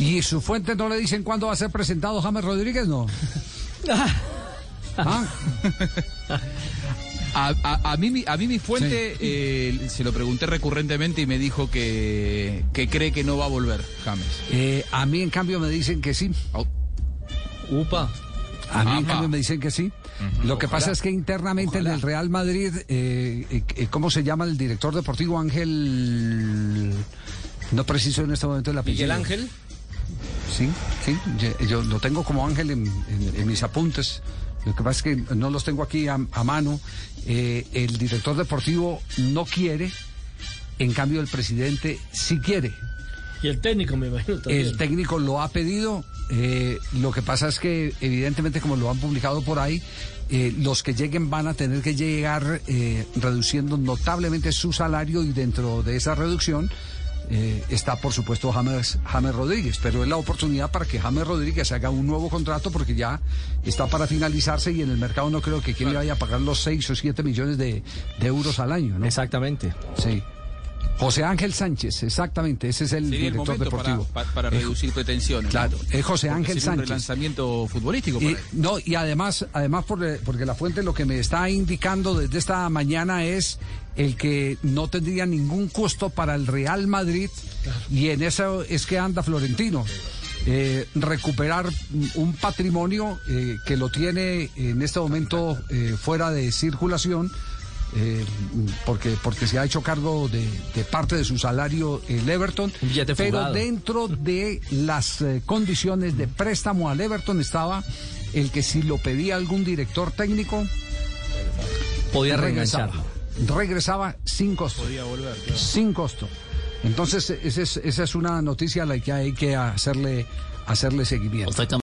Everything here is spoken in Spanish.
¿Y sus fuentes no le dicen cuándo va a ser presentado James Rodríguez? No. ¿Ah? A, a- a mí, mi- a mí mi fuente eh, se lo pregunté recurrentemente y me dijo que, que cree que no va a volver James. Eh, a mí, en cambio, me dicen que sí. Au. Upa. A mí, en cambio, me dicen que sí. Lo que pasa es que internamente en el Real Madrid, eh, eh, ¿cómo se llama el director deportivo Ángel? No preciso en este momento el apellido. Miguel Ángel. Sí, sí, yo, lo tengo como Ángel en, en- en mis apuntes. Lo que pasa es que no los tengo aquí a, a mano. Eh, el director deportivo no quiere, en cambio el presidente sí quiere. Y el técnico, me imagino también. El técnico lo ha pedido. eh, lo que pasa es que, evidentemente, como lo han publicado por ahí, eh, los que lleguen van a tener que llegar eh, reduciendo notablemente su salario y dentro de esa reducción eh, está, por supuesto, James, James Rodríguez. Pero es la oportunidad para que James Rodríguez haga un nuevo contrato porque ya está para finalizarse y en el mercado no creo que quien le vaya a pagar los 6 o 7 millones de, de euros al año. ¿no? Exactamente. Sí. José Ángel Sánchez, exactamente, ese es el Sería director deportivo. para, pa- para Eh, reducir pretensiones. Claro, es José Ángel sería un Sánchez. relanzamiento futbolístico. Y, para él. no, y además, además por, porque la fuente lo que me está indicando desde esta mañana es el que no tendría ningún costo para el Real Madrid y en eso es que anda Florentino. Eh, recuperar un patrimonio eh, que lo tiene en este momento eh, fuera de circulación eh, porque, porque se ha hecho cargo de, de parte de su salario el Everton, pero fugado. dentro de las eh, condiciones de préstamo al Everton estaba el que si lo pedía algún director técnico, Podía regresaba, reengancharlo. regresaba sin costo. Sin costo. Entonces, esa es, esa es una noticia a la que hay que hacerle, hacerle seguimiento.